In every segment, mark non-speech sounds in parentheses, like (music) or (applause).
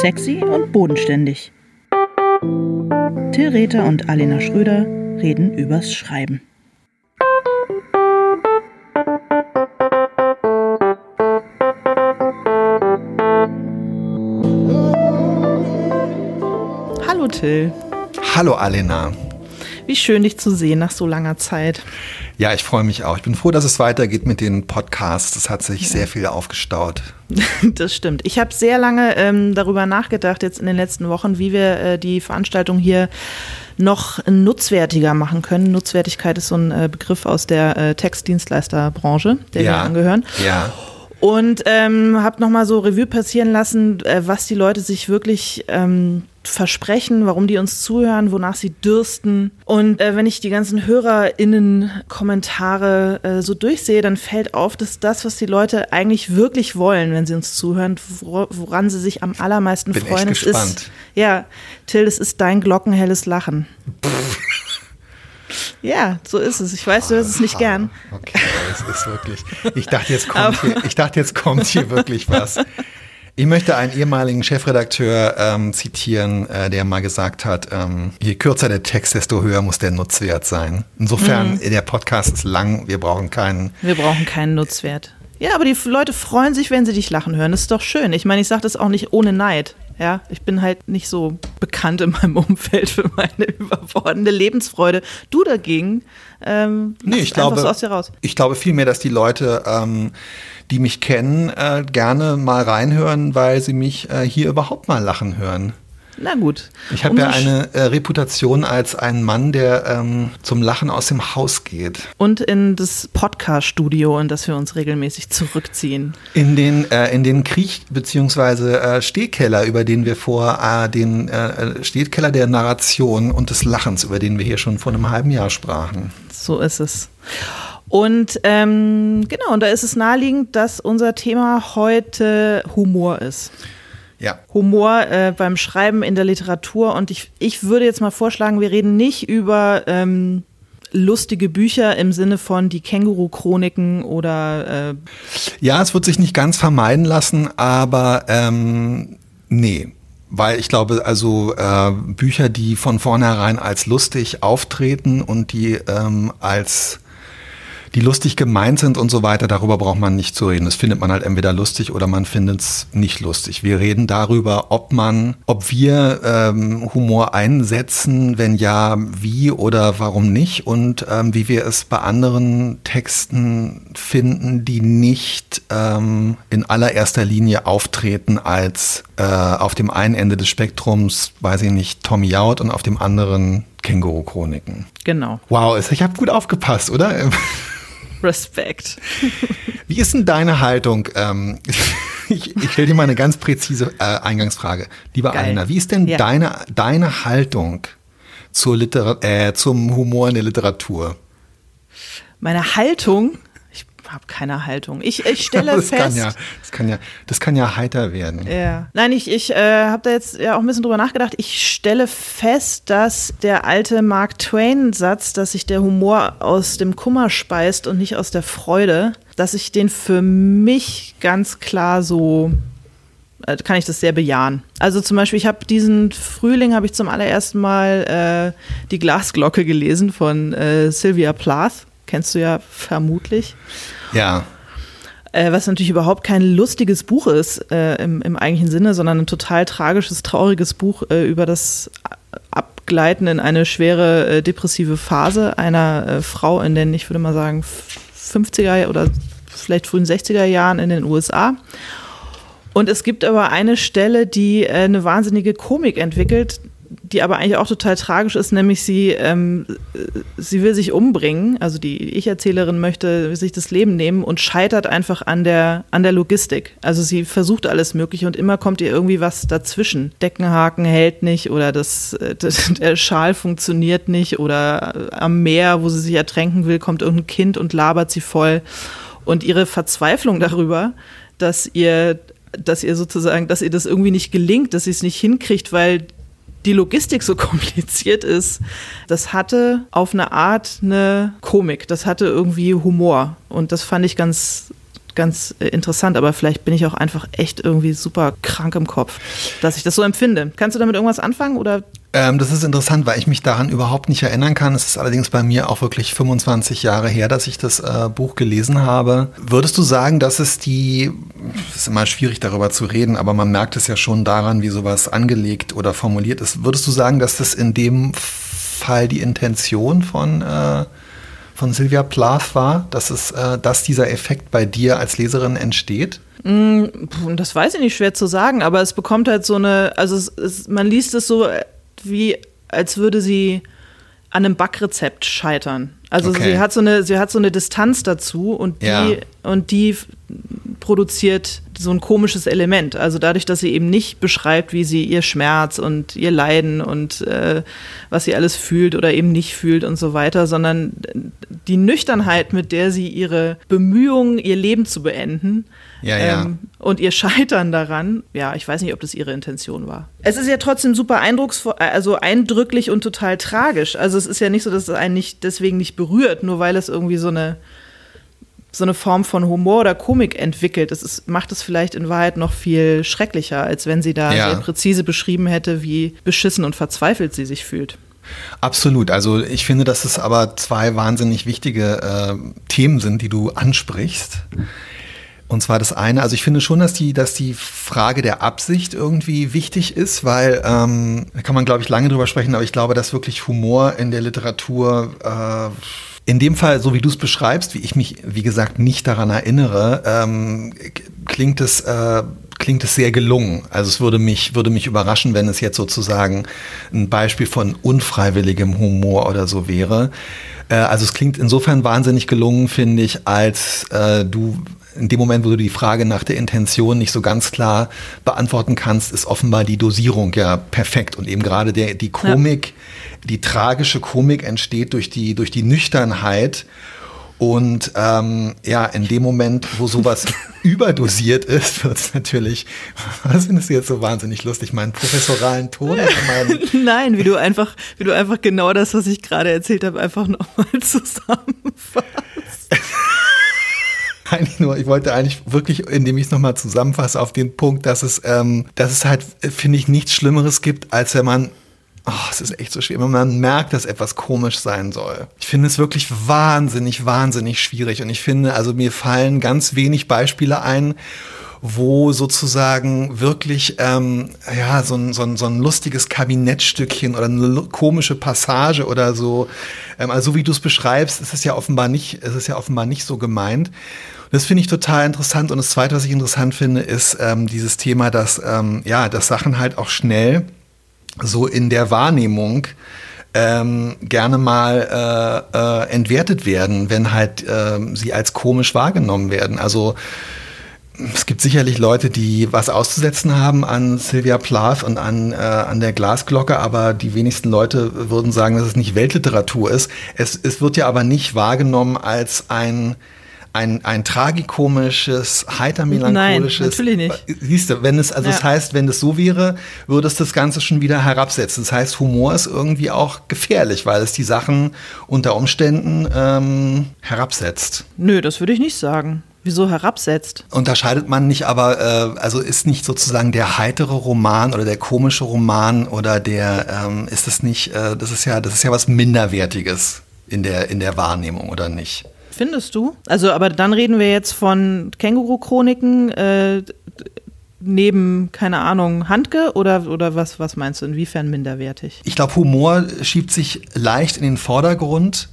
Sexy und bodenständig. Till Rether und Alena Schröder reden übers Schreiben. Hallo Till. Hallo Alena. Wie schön dich zu sehen nach so langer Zeit. Ja, ich freue mich auch. Ich bin froh, dass es weitergeht mit den Podcasts. Es hat sich ja. sehr viel aufgestaut. (laughs) Das stimmt. Ich habe sehr lange ähm, darüber nachgedacht, jetzt in den letzten Wochen, wie wir äh, die Veranstaltung hier noch nutzwertiger machen können. Nutzwertigkeit ist so ein äh, Begriff aus der äh, Textdienstleisterbranche, der ja. wir angehören. Ja. Und ähm, habe nochmal so Revue passieren lassen, äh, was die Leute sich wirklich ähm, versprechen, warum die uns zuhören, wonach sie dürsten. Und äh, wenn ich die ganzen HörerInnen-Kommentare äh, so durchsehe, dann fällt auf, dass das, was die Leute eigentlich wirklich wollen, wenn sie uns zuhören, woran sie sich am allermeisten Bin freuen, echt gespannt. ist. Ja, Till, es ist dein glockenhelles Lachen. Ja, so ist es. Ich weiß, du hörst es nicht gern. Okay, es ist wirklich. Ich dachte, jetzt kommt, hier, ich dachte, jetzt kommt hier wirklich was. Ich möchte einen ehemaligen Chefredakteur ähm, zitieren, äh, der mal gesagt hat, ähm, je kürzer der Text, desto höher muss der Nutzwert sein. Insofern, mhm. der Podcast ist lang, wir brauchen keinen. Wir brauchen keinen Nutzwert. Ja, aber die Leute freuen sich, wenn sie dich lachen hören. Das ist doch schön. Ich meine, ich sage das auch nicht ohne Neid. Ja, ich bin halt nicht so bekannt in meinem (laughs) Umfeld für meine (laughs) überbordende Lebensfreude. Du dagegen, ähm, nee, ich glaube, so aus dir raus. Ich glaube vielmehr, dass die Leute, ähm, die mich kennen, äh, gerne mal reinhören, weil sie mich äh, hier überhaupt mal lachen hören. Na gut. Ich habe ja eine äh, Reputation als ein Mann, der ähm, zum Lachen aus dem Haus geht. Und in das Podcast-Studio, in das wir uns regelmäßig zurückziehen. In den, äh, in den Kriech- bzw. Äh, Stehkeller, über den wir vor, äh, den äh, äh, Stehkeller der Narration und des Lachens, über den wir hier schon vor einem halben Jahr sprachen. So ist es. Und ähm, genau, und da ist es naheliegend, dass unser Thema heute Humor ist ja. Humor äh, beim Schreiben in der Literatur. Und ich, ich würde jetzt mal vorschlagen, wir reden nicht über ähm, lustige Bücher im Sinne von die Känguru-Chroniken oder. Äh ja, es wird sich nicht ganz vermeiden lassen, aber ähm, nee. Weil ich glaube, also äh, Bücher, die von vornherein als lustig auftreten und die ähm, als die lustig gemeint sind und so weiter, darüber braucht man nicht zu reden. Das findet man halt entweder lustig oder man findet es nicht lustig. Wir reden darüber, ob man, ob wir ähm, Humor einsetzen, wenn ja, wie oder warum nicht und ähm, wie wir es bei anderen Texten finden, die nicht ähm, in allererster Linie auftreten als äh, auf dem einen Ende des Spektrums, weiß ich nicht, Tommy Out und auf dem anderen Känguru-Chroniken. Genau. Wow, ich habe gut aufgepasst, oder? (laughs) (laughs) Respekt. Wie ist denn deine Haltung? Ähm, (laughs) ich, ich stelle dir mal eine ganz präzise äh, Eingangsfrage. Lieber Geil. Alina, wie ist denn ja. deine, deine Haltung zur Liter äh, zum Humor in der Literatur? Meine Haltung? Habe keine Haltung. Ich, ich stelle (laughs) das fest. Kann ja, das, kann ja, das kann ja heiter werden. Ja. Nein, ich, ich äh, habe da jetzt ja auch ein bisschen drüber nachgedacht. Ich stelle fest, dass der alte Mark Twain-Satz, dass sich der Humor aus dem Kummer speist und nicht aus der Freude, dass ich den für mich ganz klar so äh, kann ich das sehr bejahen. Also zum Beispiel, ich habe diesen Frühling habe ich zum allerersten Mal äh, die Glasglocke gelesen von äh, Sylvia Plath. Kennst du ja vermutlich. Ja. Äh, was natürlich überhaupt kein lustiges Buch ist äh, im, im, eigentlichen Sinne, sondern ein total tragisches, trauriges Buch äh, über das Abgleiten in eine schwere äh, depressive Phase einer äh, Frau in den, ich würde mal sagen, 50er oder vielleicht frühen 60er Jahren in den USA. Und es gibt aber eine Stelle, die eine wahnsinnige Komik entwickelt, die aber eigentlich auch total tragisch ist, nämlich sie, ähm, sie will sich umbringen, also die Ich-Erzählerin möchte sich das Leben nehmen und scheitert einfach an der, an der Logistik. Also sie versucht alles Mögliche und immer kommt ihr irgendwie was dazwischen. Deckenhaken hält nicht oder das, das (laughs) der Schal funktioniert nicht oder am Meer, wo sie sich ertränken will, kommt irgendein Kind und labert sie voll. Und ihre Verzweiflung darüber, dass ihr dass ihr sozusagen, dass ihr das irgendwie nicht gelingt, dass sie es nicht hinkriegt, weil die Logistik so (laughs) kompliziert ist, das hatte auf eine Art eine Komik, das hatte irgendwie Humor. Und das fand ich ganz ganz äh, interessant, aber vielleicht bin ich auch einfach echt irgendwie super krank im Kopf, dass ich das so empfinde. Kannst du damit irgendwas anfangen oder ähm, das ist interessant, weil ich mich daran überhaupt nicht erinnern kann. Es ist allerdings bei mir auch wirklich 25 Jahre her, dass ich das äh, Buch gelesen habe. Würdest du sagen, dass es die, es ist immer schwierig darüber zu reden, aber man merkt es ja schon daran, wie sowas angelegt oder formuliert ist. Würdest du sagen, dass das in dem Fall die Intention von, äh, von Sylvia Plath war, dass, es, äh, dass dieser Effekt bei dir als Leserin entsteht? Mm, das weiß ich nicht schwer zu sagen, aber es bekommt halt so eine, also es, es, man liest es so wie, als würde sie an einem Backrezept scheitern. Also okay. sie hat so eine, sie hat so eine Distanz dazu und die, ja. und die produziert so ein komisches Element. Also dadurch, dass sie eben nicht beschreibt, wie sie ihr Schmerz und ihr Leiden und äh, was sie alles fühlt oder eben nicht fühlt und so weiter, sondern die Nüchternheit, mit der sie ihre Bemühungen, ihr Leben zu beenden, ja, ja. Ähm, und ihr Scheitern daran, ja, ich weiß nicht, ob das ihre Intention war. Es ist ja trotzdem super eindrucksvoll, also eindrücklich und total tragisch. Also es ist ja nicht so, dass es einen nicht deswegen nicht berührt, nur weil es irgendwie so eine so eine Form von Humor oder Komik entwickelt. Das ist, macht es vielleicht in Wahrheit noch viel schrecklicher, als wenn sie da ja. sehr präzise beschrieben hätte, wie beschissen und verzweifelt sie sich fühlt. Absolut. Also ich finde, dass es aber zwei wahnsinnig wichtige äh, Themen sind, die du ansprichst. Und zwar das eine, also ich finde schon, dass die, dass die Frage der Absicht irgendwie wichtig ist, weil ähm, da kann man, glaube ich, lange drüber sprechen, aber ich glaube, dass wirklich Humor in der Literatur äh, in dem Fall, so wie du es beschreibst, wie ich mich, wie gesagt, nicht daran erinnere, ähm, klingt es äh, klingt es sehr gelungen. Also es würde mich, würde mich überraschen, wenn es jetzt sozusagen ein Beispiel von unfreiwilligem Humor oder so wäre. Äh, also es klingt insofern wahnsinnig gelungen, finde ich, als äh, du in dem Moment, wo du die Frage nach der Intention nicht so ganz klar beantworten kannst, ist offenbar die Dosierung ja perfekt und eben gerade der, die Komik, ja. Die tragische Komik entsteht durch die, durch die Nüchternheit. Und ähm, ja, in dem Moment, wo sowas (laughs) überdosiert ist, wird es natürlich, (laughs) was findest du jetzt so wahnsinnig lustig, meinen professoralen Ton? (laughs) Nein, wie du einfach, wie du einfach genau das, was ich gerade erzählt habe, einfach nochmal zusammenfasst. eigentlich nur, ich wollte eigentlich wirklich, indem ich es nochmal zusammenfasse, auf den Punkt, dass es, ähm, dass es halt, finde ich, nichts Schlimmeres gibt, als wenn man Oh, es ist echt so schwer, man merkt, dass etwas komisch sein soll. Ich finde es wirklich wahnsinnig, wahnsinnig schwierig. Und ich finde, also mir fallen ganz wenig Beispiele ein, wo sozusagen wirklich ähm, ja so ein, so, ein, so ein lustiges Kabinettstückchen oder eine komische Passage oder so, ähm, also so wie du es beschreibst, ist es ja offenbar nicht, ist es ja offenbar nicht so gemeint. Das finde ich total interessant. Und das Zweite, was ich interessant finde, ist ähm, dieses Thema, dass, ähm, ja, dass Sachen halt auch schnell so in der Wahrnehmung ähm, gerne mal äh, äh, entwertet werden, wenn halt äh, sie als komisch wahrgenommen werden. Also es gibt sicherlich Leute, die was auszusetzen haben an Sylvia Plath und an, äh, an der Glasglocke, aber die wenigsten Leute würden sagen, dass es nicht Weltliteratur ist. Es, es wird ja aber nicht wahrgenommen als ein ein, ein tragikomisches, heiter melancholisches. Nein, natürlich nicht. Siehst du, wenn es, also ja. das heißt, wenn es so wäre, würde es das Ganze schon wieder herabsetzen. Das heißt, Humor ist irgendwie auch gefährlich, weil es die Sachen unter Umständen ähm, herabsetzt. Nö, das würde ich nicht sagen. Wieso herabsetzt? Unterscheidet man nicht, aber äh, also ist nicht sozusagen der heitere Roman oder der komische Roman oder der ähm, ist es nicht, äh, das ist ja, das ist ja was Minderwertiges in der, in der Wahrnehmung, oder nicht? Findest du? Also, aber dann reden wir jetzt von Känguru-Chroniken äh, neben, keine Ahnung, Handke oder, oder was, was meinst du? Inwiefern minderwertig? Ich glaube, Humor schiebt sich leicht in den Vordergrund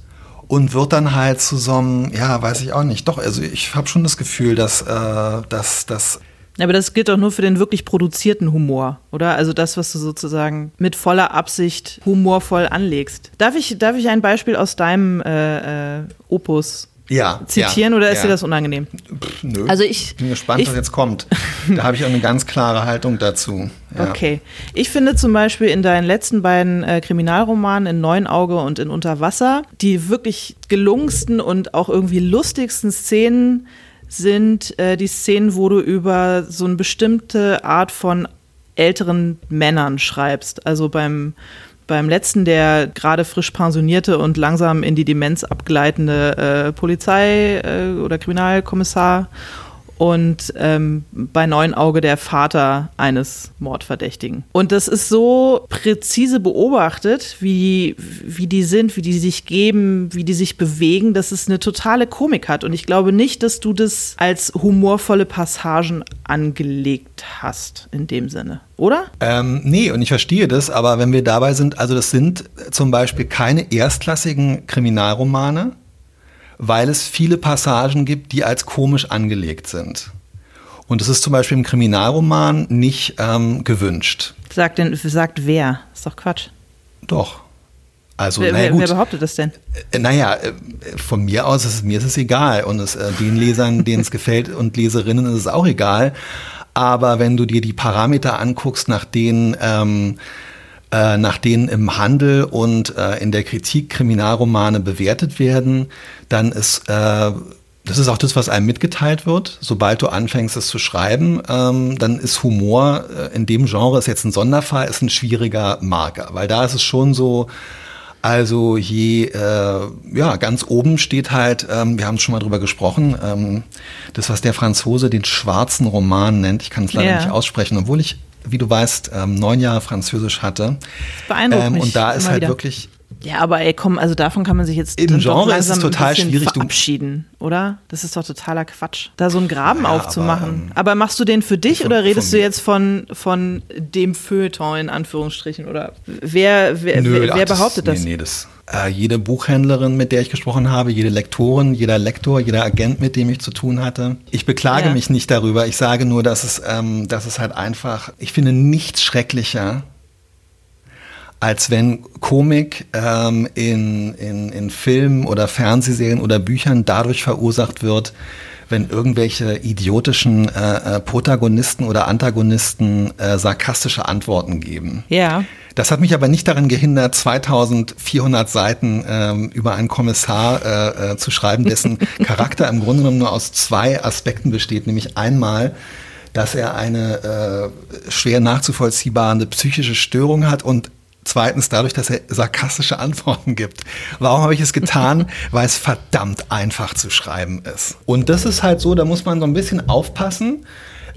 und wird dann halt zu so einem, ja, weiß ich auch nicht. Doch, also ich habe schon das Gefühl, dass, äh, dass, dass aber das gilt doch nur für den wirklich produzierten Humor, oder? Also das, was du sozusagen mit voller Absicht humorvoll anlegst. Darf ich, darf ich ein Beispiel aus deinem äh, äh, Opus ja, zitieren ja, oder ist ja. dir das unangenehm? Pff, nö. Also ich bin gespannt, ich, was jetzt kommt. Da habe ich auch eine ganz klare Haltung dazu. Ja. Okay. Ich finde zum Beispiel in deinen letzten beiden äh, Kriminalromanen in Neunauge und in Unterwasser die wirklich gelungensten und auch irgendwie lustigsten Szenen sind äh, die Szenen, wo du über so eine bestimmte Art von älteren Männern schreibst. Also beim beim letzten der gerade frisch pensionierte und langsam in die Demenz abgleitende äh, Polizei- äh, oder Kriminalkommissar und ähm, bei Neun Auge der Vater eines Mordverdächtigen. Und das ist so präzise beobachtet, wie, wie die sind, wie die sich geben, wie die sich bewegen, dass es eine totale Komik hat. Und ich glaube nicht, dass du das als humorvolle Passagen angelegt hast in dem Sinne, oder? Ähm, nee, und ich verstehe das, aber wenn wir dabei sind, also das sind zum Beispiel keine erstklassigen Kriminalromane, weil es viele Passagen gibt, die als komisch angelegt sind. Und das ist zum Beispiel im Kriminalroman nicht ähm, gewünscht. Sagt, denn, sagt wer? Ist doch Quatsch. Doch. Also, wer, naja, wer, wer behauptet das denn? Äh, naja, äh, von mir aus ist es, mir ist es egal. Und es, äh, den Lesern, denen es gefällt (laughs) und Leserinnen ist es auch egal. Aber wenn du dir die Parameter anguckst, nach denen ähm, äh, nach denen im Handel und äh, in der Kritik Kriminalromane bewertet werden, dann ist äh, das ist auch das, was einem mitgeteilt wird. Sobald du anfängst, es zu schreiben, ähm, dann ist Humor äh, in dem Genre ist jetzt ein Sonderfall, ist ein schwieriger Marker, weil da ist es schon so, also je, äh, ja, ganz oben steht halt, ähm, wir haben schon mal drüber gesprochen, ähm, das, was der Franzose den schwarzen Roman nennt, ich kann es leider Ja. nicht aussprechen, obwohl ich, wie du weißt, ähm, neun Jahre Französisch hatte. beeindruckt Ähm, mich und da ist halt wirklich, Ja, aber ey, komm, also davon kann man sich jetzt Im Genre ist es total schwierig, verabschieden, oder? Das ist doch totaler Quatsch, da so einen Graben Ja, aufzumachen. aber, Aber, machst du den für dich von- oder redest du jetzt von, von dem Feuilleton in Anführungsstrichen? Oder wer, wer, Nö, wer, ach, wer behauptet das? Nee, nee, das. Äh, jede Buchhändlerin, mit der ich gesprochen habe, jede Lektorin, jeder Lektor, jeder Agent, mit dem ich zu tun hatte. Ich beklage Ja. mich nicht darüber. Ich sage nur, dass es, ähm, dass es halt einfach, ich finde nichts schrecklicher, als wenn Komik ähm, in, in, in Filmen oder Fernsehserien oder Büchern dadurch verursacht wird, wenn irgendwelche idiotischen äh, äh, Protagonisten oder Antagonisten äh, sarkastische Antworten geben. Ja. Das hat mich aber nicht daran gehindert, 2400 Seiten ähm, über einen Kommissar äh, äh, zu schreiben, dessen (laughs) Charakter im Grunde genommen nur aus zwei Aspekten besteht, nämlich einmal, dass er eine äh, schwer nachzuvollziehbare psychische Störung hat und zweitens dadurch, dass er sarkastische Antworten gibt. Warum habe ich es getan? (laughs) Weil es verdammt einfach zu schreiben ist. Und das ist halt so, da muss man so ein bisschen aufpassen.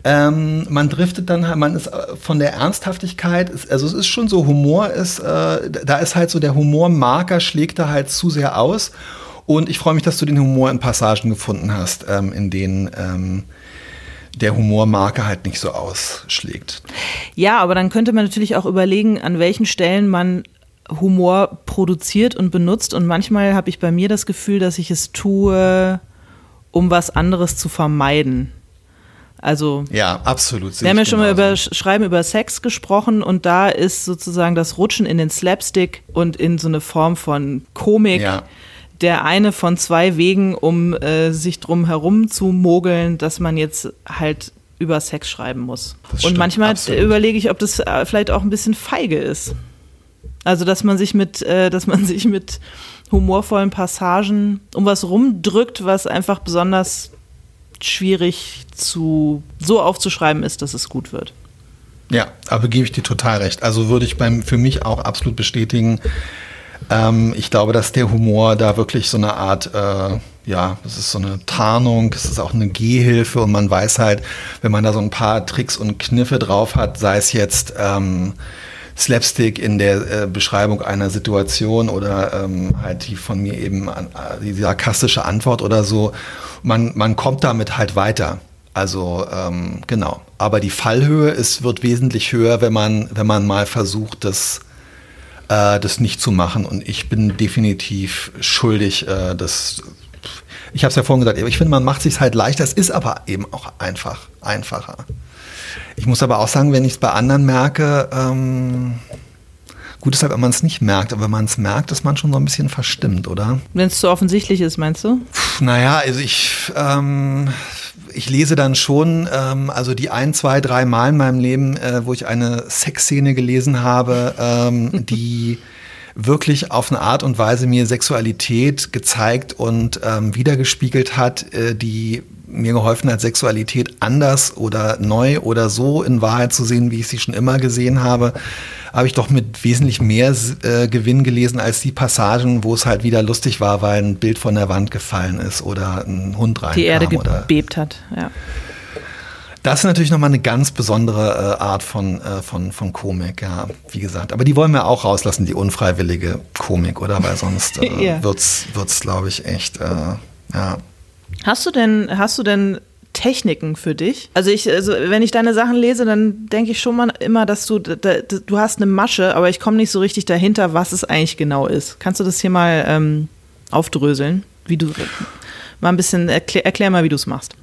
Ähm, man driftet dann halt, man ist äh, von der Ernsthaftigkeit, also es ist schon so, Humor ist, äh, da ist halt so der Humormarker schlägt da halt zu sehr aus. Und ich freue mich, dass du den Humor in Passagen gefunden hast, ähm, in denen ähm, der Humormarker halt nicht so ausschlägt. Ja, aber dann könnte man natürlich auch überlegen, an welchen Stellen man Humor produziert und benutzt. Und manchmal habe ich bei mir das Gefühl, dass ich es tue, um was anderes zu vermeiden. Also Ja, absolut. wir haben ja schon mal über Sch- Schreiben über Sex gesprochen und da ist sozusagen das Rutschen in den Slapstick und in so eine Form von Komik Ja. Der eine von zwei Wegen, um äh, sich drum herum zu mogeln, dass man jetzt halt über Sex schreiben muss. Das und manchmal absolut. überlege ich, ob das äh, vielleicht auch ein bisschen feige ist. Also dass man sich mit, äh, dass man (laughs) sich mit humorvollen Passagen um was rumdrückt, was einfach besonders schwierig zu so aufzuschreiben ist, dass es gut wird. Ja, aber gebe ich dir total recht. Also würde ich beim für mich auch absolut bestätigen. Ähm, ich glaube, dass der Humor da wirklich so eine Art, äh, ja, das ist so eine Tarnung, es ist auch eine Gehhilfe und man weiß halt, wenn man da so ein paar Tricks und Kniffe drauf hat, sei es jetzt ähm, Slapstick in der äh, Beschreibung einer Situation oder ähm, halt die von mir eben an, äh, die sarkastische Antwort oder so, man, man kommt damit halt weiter. Also ähm, genau. Aber die Fallhöhe ist, wird wesentlich höher, wenn man, wenn man mal versucht, das, äh, das nicht zu machen. Und ich bin definitiv schuldig, äh, das. Ich habe es ja vorhin gesagt, ich finde, man macht sich halt leichter. Es ist aber eben auch einfach, einfacher. Ich muss aber auch sagen, wenn ich es bei anderen merke, ähm, gut ist halt, wenn man es nicht merkt, aber wenn man es merkt, ist man schon so ein bisschen verstimmt, oder? Wenn es zu offensichtlich ist, meinst du? Puh, Naja, also ich, ähm, ich lese dann schon, ähm, also die ein, zwei, drei Mal in meinem Leben, äh, wo ich eine Sexszene gelesen habe, ähm, (laughs) die wirklich auf eine Art und Weise mir Sexualität gezeigt und ähm, wiedergespiegelt hat, äh, die mir geholfen hat, Sexualität anders oder neu oder so in Wahrheit zu sehen, wie ich sie schon immer gesehen habe, habe ich doch mit wesentlich mehr äh, Gewinn gelesen als die Passagen, wo es halt wieder lustig war, weil ein Bild von der Wand gefallen ist oder ein Hund reinkam. Die Erde gebebt hat, ja. Das ist natürlich nochmal eine ganz besondere äh, Art von, äh, von, von Komik, ja, wie gesagt. Aber die wollen wir auch rauslassen, die unfreiwillige Komik, oder? Weil sonst (laughs) äh, Ja. wird's, wird's glaube ich, echt, äh, ja. Hast du denn, hast du denn Techniken für dich? Also ich, also wenn ich deine Sachen lese, dann denke ich schon mal immer, dass du, da, du hast eine Masche, aber ich komme nicht so richtig dahinter, was es eigentlich genau ist. Kannst du das hier mal ähm, aufdröseln? Wie du mal ein bisschen erklär, erklär mal, wie du es machst.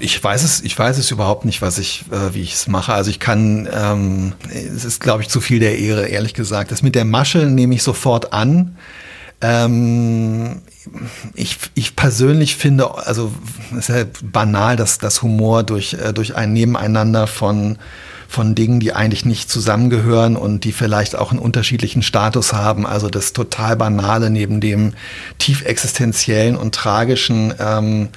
Ich weiß es, ich weiß es überhaupt nicht, was ich, äh, wie ich es mache. Also ich kann, ähm, es ist, glaube ich, zu viel der Ehre, ehrlich gesagt. Das mit der Masche nehme ich sofort an. Ähm, ich, ich persönlich finde, also es ist ja banal, dass das Humor durch, äh, durch ein Nebeneinander von von Dingen, die eigentlich nicht zusammengehören und die vielleicht auch einen unterschiedlichen Status haben. Also das total Banale neben dem tief existenziellen und tragischen ähm,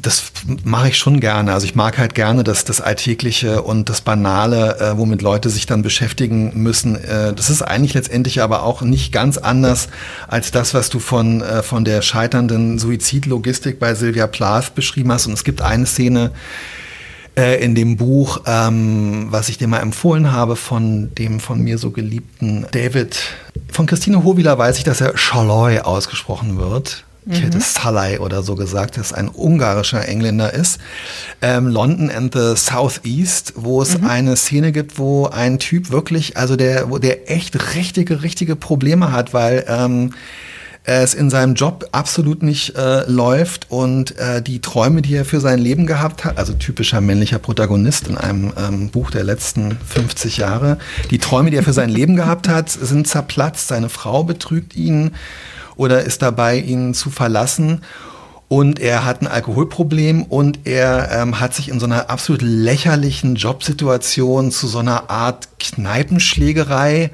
das mache ich schon gerne. Also ich mag halt gerne das, das Alltägliche und das Banale, äh, womit Leute sich dann beschäftigen müssen. Äh, das ist eigentlich letztendlich aber auch nicht ganz anders als das, was du von, äh, von der scheiternden Suizidlogistik bei Sylvia Plath beschrieben hast. Und es gibt eine Szene, äh, in dem Buch, ähm, was ich dir mal empfohlen habe, von dem von mir so geliebten David. Von Christine Hovila weiß ich, dass er Schalloy ausgesprochen wird. Ich hätte Salai oder so gesagt, dass ein ungarischer Engländer ist. Ähm, London and the Southeast, wo es eine Szene gibt, wo ein Typ wirklich, also der, wo der echt richtige, richtige Probleme hat, weil ähm, es in seinem Job absolut nicht äh, läuft und äh, die Träume, die er für sein Leben gehabt hat, also typischer männlicher Protagonist in einem ähm, Buch der letzten 50 Jahre, die Träume, die er für sein Leben gehabt hat, sind zerplatzt. Seine Frau betrügt ihn oder ist dabei, ihn zu verlassen. Und er hat ein Alkoholproblem und er ähm, hat sich in so einer absolut lächerlichen Jobsituation zu so einer Art Kneipenschlägerei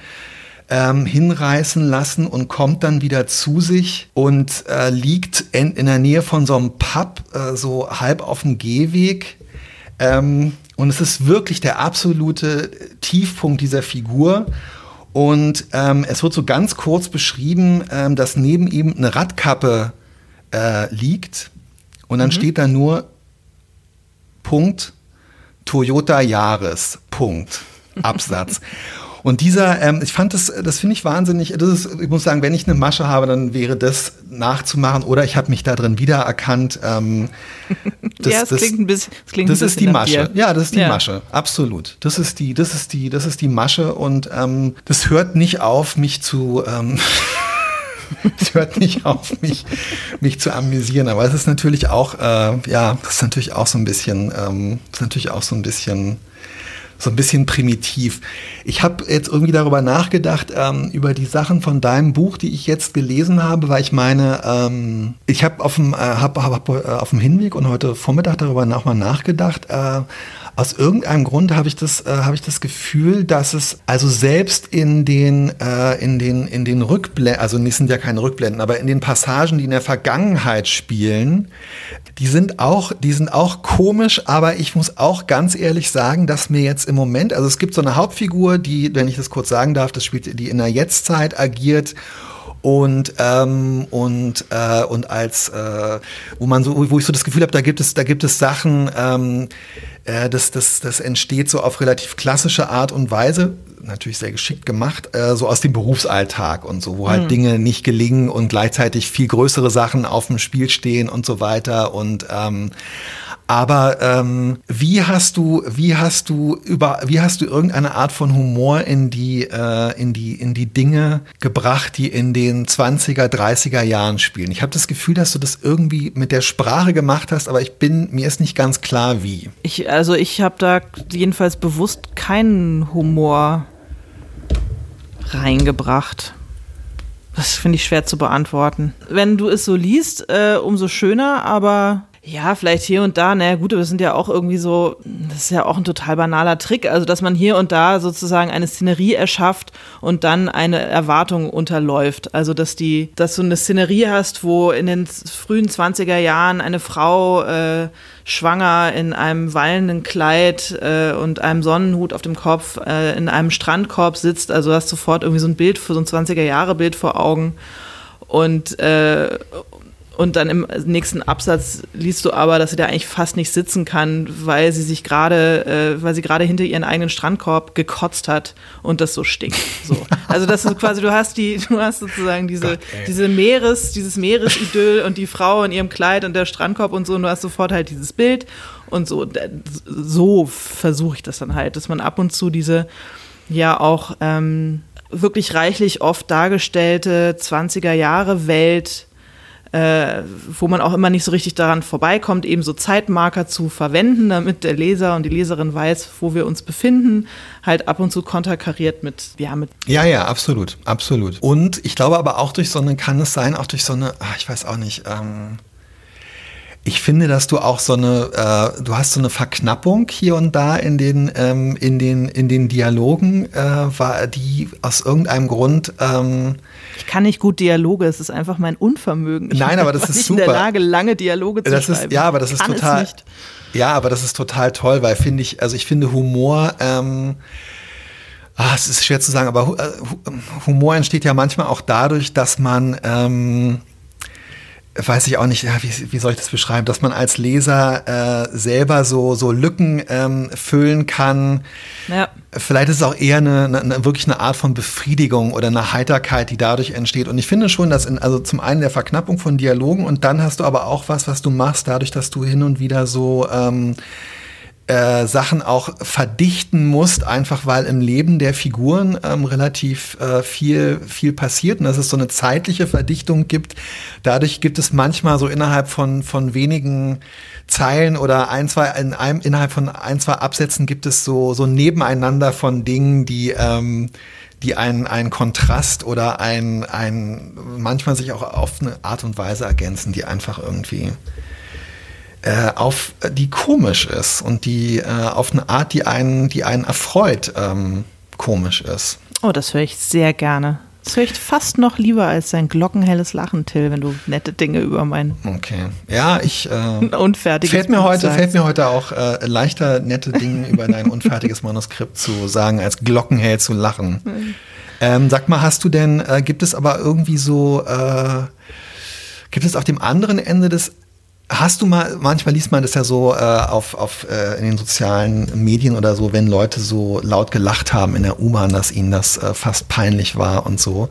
ähm, hinreißen lassen und kommt dann wieder zu sich und äh, liegt in, in der Nähe von so einem Pub, äh, so halb auf dem Gehweg. Ähm, und es ist wirklich der absolute Tiefpunkt dieser Figur. Und ähm, es wird so ganz kurz beschrieben, ähm, dass neben ihm eine Radkappe äh, liegt. Und dann steht da nur Punkt Toyota Yaris. Punkt. Absatz. (laughs) Und dieser, ähm, ich fand das, das finde ich wahnsinnig. Das ist, ich muss sagen, wenn ich eine Masche habe, dann wäre das nachzumachen. Oder ich habe mich da drin wiedererkannt. Ähm, (laughs) das, ja, es das- klingt ein bisschen, es klingt das ist die Masche. Ja, das ist die Ja. Masche. Absolut. Das ist die, das ist die, das ist die Masche und ähm, das hört nicht auf, mich zu. Ähm, (laughs) es hört nicht auf, mich, mich zu amüsieren. Aber es ist natürlich auch, äh, ja, das ist natürlich auch so ein bisschen, ähm, das ist natürlich auch so ein bisschen so ein bisschen primitiv. Ich habe jetzt irgendwie darüber nachgedacht, ähm, über die Sachen von deinem Buch, die ich jetzt gelesen habe, weil ich meine, ähm, ich habe auf, dem, äh, hab, hab, äh, auf dem Hinweg und heute Vormittag darüber nochmal nachgedacht. Äh, aus irgendeinem Grund habe ich das, äh, habe ich das Gefühl, dass es also selbst in den, äh, in den, in den Rückblenden, also es sind ja keine Rückblenden, aber in den Passagen, die in der Vergangenheit spielen, die sind auch, die sind auch komisch, aber ich muss auch ganz ehrlich sagen, dass mir jetzt im Moment, also es gibt so eine Hauptfigur, die, wenn ich das kurz sagen darf, das spielt, die in der Jetztzeit agiert und ähm, und äh, und als äh, wo man so wo ich so das Gefühl habe da gibt es da gibt es Sachen ähm, äh, das das das entsteht so auf relativ klassische Art und Weise natürlich sehr geschickt gemacht äh, so aus dem Berufsalltag und so wo halt Dinge nicht gelingen und gleichzeitig viel größere Sachen auf dem Spiel stehen und so weiter. Und ähm, aber ähm, wie hast du, wie hast du über, wie hast du irgendeine Art von Humor in die, äh, in die, in die Dinge gebracht, die in den 20er, 30er Jahren spielen? Ich habe das Gefühl, dass du das irgendwie mit der Sprache gemacht hast, aber ich bin, mir ist nicht ganz klar, wie. Ich, also ich habe da jedenfalls bewusst keinen Humor reingebracht. Das finde ich schwer zu beantworten. Wenn du es so liest, äh, umso schöner, aber ja, vielleicht hier und da, naja gut, aber das sind ja auch irgendwie so, das ist ja auch ein total banaler Trick, also dass man hier und da sozusagen eine Szenerie erschafft und dann eine Erwartung unterläuft. Also dass die, dass du eine Szenerie hast, wo in den frühen 20er Jahren eine Frau äh, schwanger in einem wallenden Kleid äh, und einem Sonnenhut auf dem Kopf äh, in einem Strandkorb sitzt. Also hast sofort irgendwie so ein Bild für so ein 20er Jahre Bild vor Augen. Und äh, und dann im nächsten Absatz liest du aber, dass sie da eigentlich fast nicht sitzen kann, weil sie sich gerade, äh, weil sie gerade hinter ihren eigenen Strandkorb gekotzt hat und das so stinkt. So. Also das ist quasi, du hast die, du hast sozusagen diese, Gott, diese Meeres, dieses Meeresidyll und die Frau in ihrem Kleid und der Strandkorb und so, und du hast sofort halt dieses Bild und so. So versuche ich das dann halt, dass man ab und zu diese ja auch ähm, wirklich reichlich oft dargestellte 20er Jahre Welt äh, wo man auch immer nicht so richtig daran vorbeikommt, eben so Zeitmarker zu verwenden, damit der Leser und die Leserin weiß, wo wir uns befinden, halt ab und zu konterkariert mit, ja, mit. Ja, ja, absolut, absolut. Und ich glaube aber auch durch so eine, kann es sein, auch durch so eine, ach, ich weiß auch nicht, ähm, ich finde, dass du auch so eine, äh, du hast so eine Verknappung hier und da in den, ähm, in den, in den Dialogen, äh, war die aus irgendeinem Grund. Ähm, ich kann nicht gut Dialoge, es ist einfach mein Unvermögen. Ich Nein, aber das ist nicht super. in der Lage, lange Dialoge zu das schreiben. Ist, ja, aber das ist total. Ja, aber das ist total toll, weil finde ich, also ich finde Humor. Ähm, Ah, es ist schwer zu sagen, aber äh, Humor entsteht ja manchmal auch dadurch, dass man ähm, weiß ich auch nicht, ja, wie, wie, soll ich das beschreiben, dass man als Leser äh, selber so, so Lücken ähm, füllen kann. Ja. Vielleicht ist es auch eher eine, eine, wirklich eine Art von Befriedigung oder eine Heiterkeit, die dadurch entsteht. Und ich finde schon, dass in, also zum einen der Verknappung von Dialogen und dann hast du aber auch was, was du machst, dadurch, dass du hin und wieder so ähm, äh, Sachen auch verdichten musst, einfach weil im Leben der Figuren ähm, relativ äh, viel, viel passiert und dass es so eine zeitliche Verdichtung gibt. Dadurch gibt es manchmal so innerhalb von, von wenigen Zeilen oder ein, zwei, in einem, innerhalb von ein, zwei Absätzen gibt es so, so nebeneinander von Dingen, die, ähm, die einen, einen Kontrast oder ein, ein, manchmal sich auch auf eine Art und Weise ergänzen, die einfach irgendwie äh, auf die komisch ist und die äh, auf eine Art, die einen, die einen erfreut, ähm, komisch ist. Oh, das höre ich sehr gerne. Das höre ich fast noch lieber als sein glockenhelles Lachen, Till, wenn du nette Dinge über mein. Okay. Ja, ich. Äh, (laughs) unfertiges fällt mir heute Fällt mir heute auch äh, leichter, nette Dinge über dein unfertiges Manuskript zu sagen, als glockenhell zu lachen. Mhm. Ähm, sag mal, hast du denn, äh, gibt es aber irgendwie so, äh, gibt es auf dem anderen Ende des Hast du mal, manchmal liest man das ja so äh, auf, auf, äh, in den sozialen Medien oder so, wenn Leute so laut gelacht haben in der U-Bahn, dass ihnen das äh, fast peinlich war und so.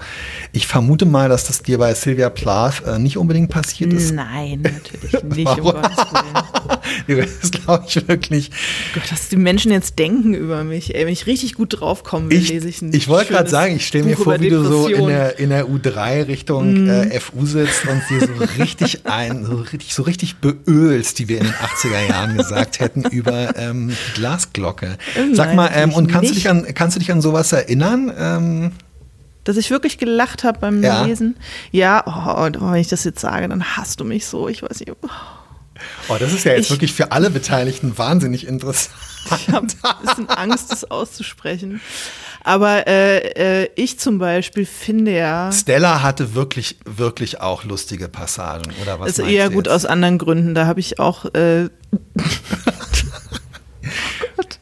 Ich vermute mal, dass das dir bei Sylvia Plath äh, nicht unbedingt passiert ist. Nein, natürlich nicht, um. (laughs) (laughs) Das glaube ich wirklich. Gott, dass die Menschen jetzt denken über mich. Ey, wenn ich richtig gut draufkomme, ich, lese ich ein Ich wollte gerade sagen, ich stelle mir vor, wie du so in der, in der U3 Richtung mm. FU sitzt und dir so richtig ein, so richtig, so richtig beölst, die wir in den 80er Jahren gesagt hätten, über ähm, die Glasglocke. Sag Nein, mal, ähm, und kannst du, dich an, kannst du dich an sowas erinnern? Ähm, dass ich wirklich gelacht habe beim ja. Lesen. Ja, oh, oh, wenn ich das jetzt sage, dann hasst du mich so. Ich weiß nicht. Oh. Oh, das ist ja jetzt ich, wirklich für alle Beteiligten wahnsinnig interessant. Ich habe ein bisschen Angst, das auszusprechen. Aber äh, äh, ich zum Beispiel finde ja. Stella hatte wirklich, wirklich auch lustige Passagen, oder was? Das ist eher gut aus anderen Gründen. Da habe ich auch. Äh, oh (laughs) Gott.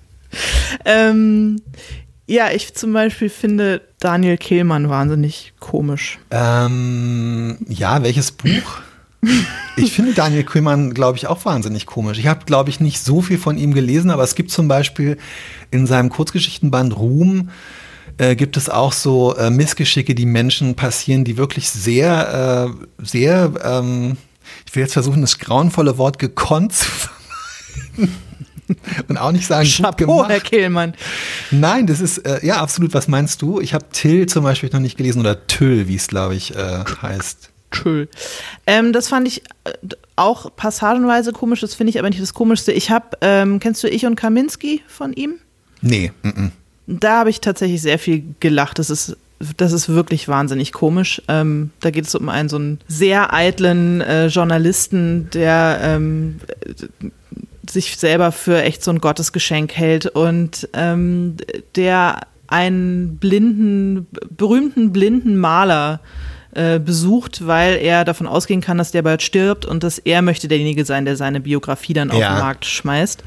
Ähm, ja, ich zum Beispiel finde Daniel Kehlmann wahnsinnig komisch. Ähm, ja, welches Buch? (laughs) Ich finde Daniel Kühlmann, glaube ich, auch wahnsinnig komisch. Ich habe, glaube ich, nicht so viel von ihm gelesen, aber es gibt zum Beispiel in seinem Kurzgeschichtenband Ruhm äh, gibt es auch so äh, Missgeschicke, die Menschen passieren, die wirklich sehr, äh, sehr, ähm, ich will jetzt versuchen, das grauenvolle Wort gekonnt zu vermeiden. (laughs) Und auch nicht sagen, Chapeau, Herr Kehlmann. Nein, das ist, äh, ja, absolut. Was meinst du? Ich habe Till zum Beispiel noch nicht gelesen oder Tüll, wie es, glaube ich, äh, heißt. Tüll. Ähm, das fand ich äh, auch passagenweise komisch, das finde ich aber nicht das Komischste. Ich habe, ähm, kennst du Ich und Kaminski von ihm? Nee. Mm -mm. Da habe ich tatsächlich sehr viel gelacht. Das ist das ist wirklich wahnsinnig komisch. Ähm, da geht es um einen so einen sehr eitlen äh, Journalisten, der ähm, sich selber für echt so ein Gottesgeschenk hält und ähm, der einen blinden, berühmten blinden Maler äh, besucht, weil er davon ausgehen kann, dass der bald stirbt und dass er möchte derjenige sein, der seine Biografie dann auf ja. den Markt schmeißt.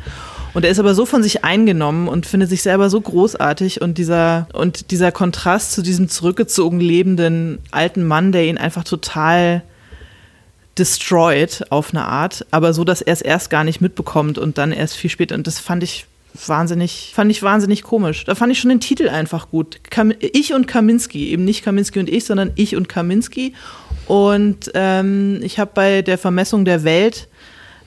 Und er ist aber so von sich eingenommen und findet sich selber so großartig und dieser, und dieser Kontrast zu diesem zurückgezogen lebenden alten Mann, der ihn einfach total destroyed auf eine Art, aber so, dass er es erst gar nicht mitbekommt und dann erst viel später. Und das fand ich wahnsinnig, fand ich wahnsinnig komisch. Da fand ich schon den Titel einfach gut. Kam, ich und Kaminski, eben nicht Kaminski und ich, sondern ich und Kaminski. Und ähm, ich habe bei der Vermessung der Welt,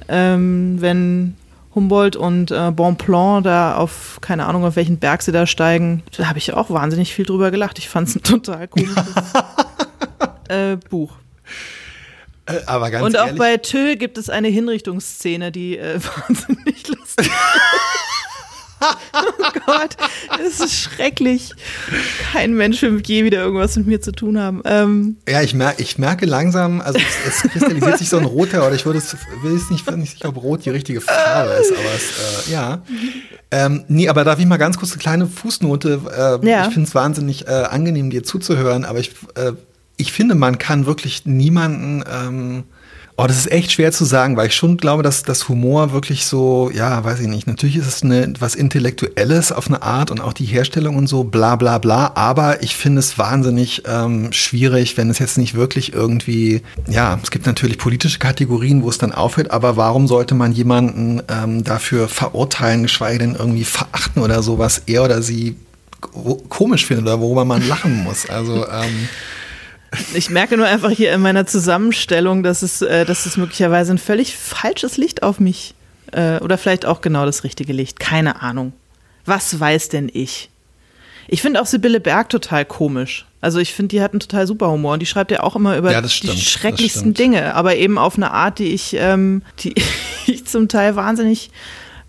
ähm, wenn Humboldt und äh, Bonpland da auf, keine Ahnung, auf welchen Berg sie da steigen, da habe ich auch wahnsinnig viel drüber gelacht. Ich fand es ein total cooles (laughs) äh, Buch. Äh, aber ganz Und auch ehrlich, bei Tö gibt es eine Hinrichtungsszene, die äh, (laughs) wahnsinnig lustig ist. (laughs) oh Gott, das ist schrecklich. Kein Mensch will je wieder irgendwas mit mir zu tun haben. Ähm, ja, ich, mer ich merke langsam, also es, es kristallisiert sich so ein roter, oder ich würde es, will es nicht, nicht sicher, ob rot die richtige Farbe ist, aber es, äh, ja. Ähm, nee, aber darf ich mal ganz kurz eine kleine Fußnote? Äh, Ja. Ich finde es wahnsinnig äh, angenehm, dir zuzuhören, aber ich, äh, ich finde, man kann wirklich niemanden, ähm, oh, das ist echt schwer zu sagen, weil ich schon glaube, dass das Humor wirklich so, ja, weiß ich nicht, natürlich ist es eine, was Intellektuelles auf eine Art und auch die Herstellung und so, bla bla bla, aber ich finde es wahnsinnig ähm, schwierig, wenn es jetzt nicht wirklich irgendwie, ja, es gibt natürlich politische Kategorien, wo es dann aufhört, aber warum sollte man jemanden ähm, dafür verurteilen, geschweige denn irgendwie verachten oder so, was er oder sie ko- komisch findet oder worüber man lachen muss. Also ähm, ich merke nur einfach hier in meiner Zusammenstellung, dass es, äh, dass es möglicherweise ein völlig falsches Licht auf mich äh, oder vielleicht auch genau das richtige Licht. Keine Ahnung. Was weiß denn ich? Ich finde auch Sibylle Berg total komisch. Also ich finde, die hat einen total super Humor und die schreibt ja auch immer über Ja, stimmt, die schrecklichsten. Dinge, aber eben auf eine Art, die ich, ähm, die (laughs) ich zum Teil wahnsinnig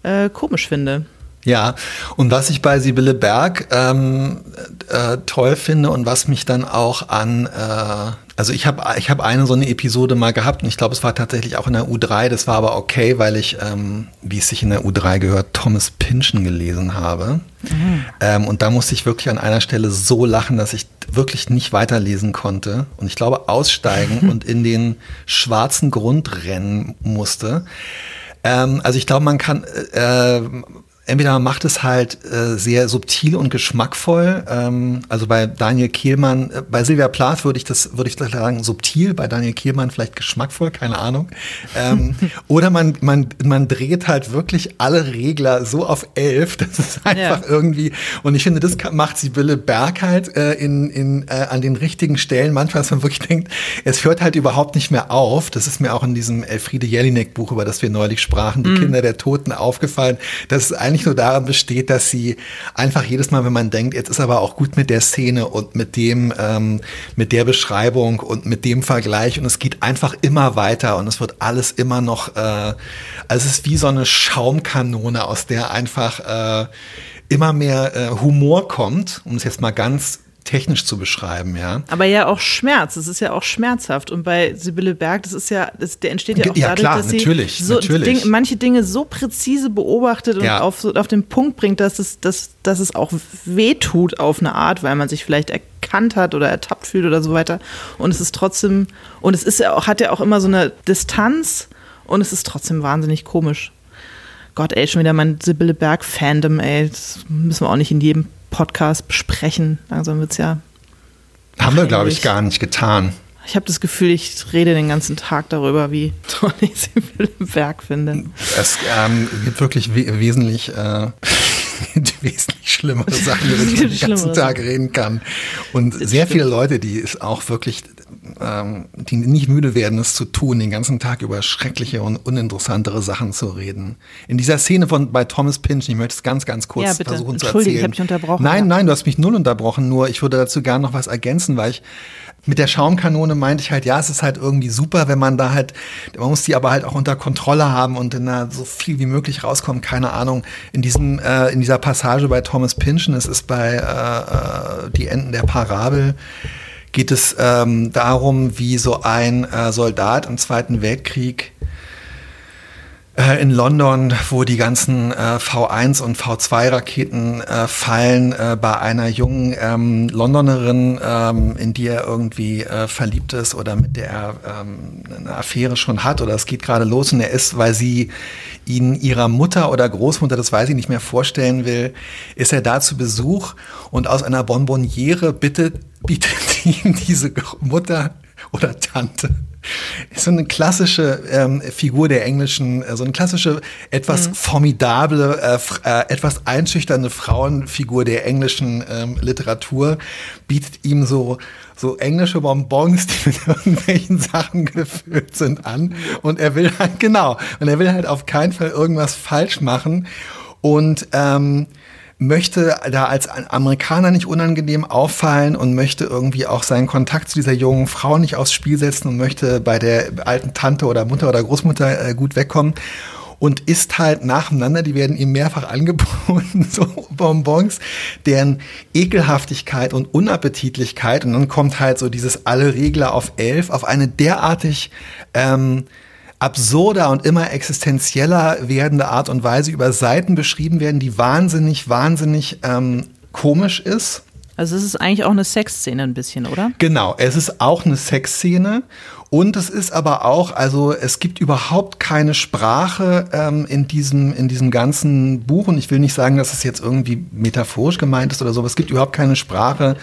äh, komisch finde. Ja, und was ich bei Sibylle Berg ähm, äh, toll finde und was mich dann auch an, äh, also ich habe ich hab eine so eine Episode mal gehabt und ich glaube, es war tatsächlich auch in der U3, das war aber okay, weil ich, ähm, wie es sich in der U3 gehört, Thomas Pynchon gelesen habe. Ähm, und da musste ich wirklich an einer Stelle so lachen, dass ich wirklich nicht weiterlesen konnte und ich glaube aussteigen (laughs) und in den schwarzen Grund rennen musste. Ähm, also ich glaube, man kann äh, entweder man macht es halt äh, sehr subtil und geschmackvoll. Ähm, also bei Daniel Kehlmann, äh, bei Silvia Plath würde ich das, würde ich sagen, subtil, bei Daniel Kehlmann vielleicht geschmackvoll, keine Ahnung. Ähm, (laughs) oder man, man, man dreht halt wirklich alle Regler so auf elf, (laughs) das ist einfach Ja. irgendwie, und ich finde, das macht Sibylle Berg halt äh, in, in, äh, an den richtigen Stellen manchmal, dass man wirklich denkt, es hört halt überhaupt nicht mehr auf. Das ist mir auch in diesem Elfriede Jelinek Buch, über das wir neulich sprachen, die Kinder der Toten aufgefallen, dass es eigentlich nur daran besteht, dass sie einfach jedes Mal, wenn man denkt, jetzt ist aber auch gut mit der Szene und mit dem, ähm, mit der Beschreibung und mit dem Vergleich und es geht einfach immer weiter und es wird alles immer noch, äh, also es ist wie so eine Schaumkanone, aus der einfach äh, immer mehr äh, Humor kommt, um es jetzt mal ganz technisch zu beschreiben, ja. Aber ja auch Schmerz, es ist ja auch schmerzhaft. Und bei Sibylle Berg, das ist ja, das, der entsteht ja auch Ja, dadurch, klar, dass sie natürlich, so natürlich. Ding, manche Dinge so präzise beobachtet und Ja. auf, auf den Punkt bringt, dass es, dass, dass es auch wehtut auf eine Art, weil man sich vielleicht erkannt hat oder ertappt fühlt oder so weiter. Und es ist trotzdem, und es ist ja auch, hat ja auch immer so eine Distanz und es ist trotzdem wahnsinnig komisch. Gott, ey, schon wieder mein Sibylle Berg-Fandom, ey. Das müssen wir auch nicht in jedem Podcast besprechen. Langsam wird's ja Haben wir, glaube ich, gar nicht getan. ich habe das Gefühl, ich rede den ganzen Tag darüber, wie (laughs) toll ich Sibylle Berg finde. Es ähm, gibt wirklich we wesentlich, äh, (laughs) wesentlich schlimmere Sachen, über die man den ganzen Tag reden kann. Und sehr viele Leute, die es auch wirklich, ähm, die nicht müde werden, es zu tun, den ganzen Tag über schreckliche und uninteressantere Sachen zu reden. In dieser Szene von bei Thomas Pynchon, ich möchte es ganz, ganz kurz Ja, bitte. versuchen zu Entschuldige, ich erzählen. hab dich unterbrochen, Nein, ja. nein, du hast mich null unterbrochen, nur ich würde dazu gerne noch was ergänzen, weil ich mit der Schaumkanone meinte ich halt, ja, es ist halt irgendwie super, wenn man da halt, man muss die aber halt auch unter Kontrolle haben und dann da so viel wie möglich rauskommen, keine Ahnung. In diesem, äh, in dieser Passage bei Thomas Pynchon, es ist bei äh, äh, Die Enden der Parabel, geht es ähm, darum, wie so ein äh, Soldat im Zweiten Weltkrieg äh, in London, wo die ganzen äh, V1 und V2 Raketen äh, fallen, äh, bei einer jungen ähm, Londonerin, ähm, in die er irgendwie äh, verliebt ist oder mit der er ähm, eine Affäre schon hat oder es geht gerade los und er ist, weil sie ihn ihrer Mutter oder Großmutter, das weiß ich nicht mehr vorstellen will, ist er da zu Besuch und aus einer Bonbonniere bittet, bietet (laughs) ihm diese Mutter oder Tante so eine klassische ähm, Figur der englischen, äh, so eine klassische, etwas mhm. formidable, äh, äh, etwas einschüchternde Frauenfigur der englischen ähm, Literatur, bietet ihm so so englische Bonbons, die mit (laughs) irgendwelchen Sachen gefüllt sind, an. Und er will halt, genau, und er will halt auf keinen Fall irgendwas falsch machen. Und ähm, möchte da als Amerikaner nicht unangenehm auffallen und möchte irgendwie auch seinen Kontakt zu dieser jungen Frau nicht aufs Spiel setzen und möchte bei der alten Tante oder Mutter oder Großmutter äh, gut wegkommen und isst halt nacheinander, die werden ihm mehrfach (laughs) angeboten, so Bonbons, deren Ekelhaftigkeit und Unappetitlichkeit. Und dann kommt halt so dieses alle Regler auf elf auf eine derartig ähm, absurder und immer existenzieller werdende Art und Weise über Seiten beschrieben werden, die wahnsinnig, wahnsinnig ähm, komisch ist. Also es ist eigentlich auch eine Sexszene ein bisschen, oder? Genau, es ist auch eine Sexszene und es ist aber auch, also es gibt überhaupt keine Sprache ähm, in, diesem, in diesem ganzen Buch. Und ich will nicht sagen, dass es jetzt irgendwie metaphorisch gemeint ist oder so, aber es gibt überhaupt keine Sprache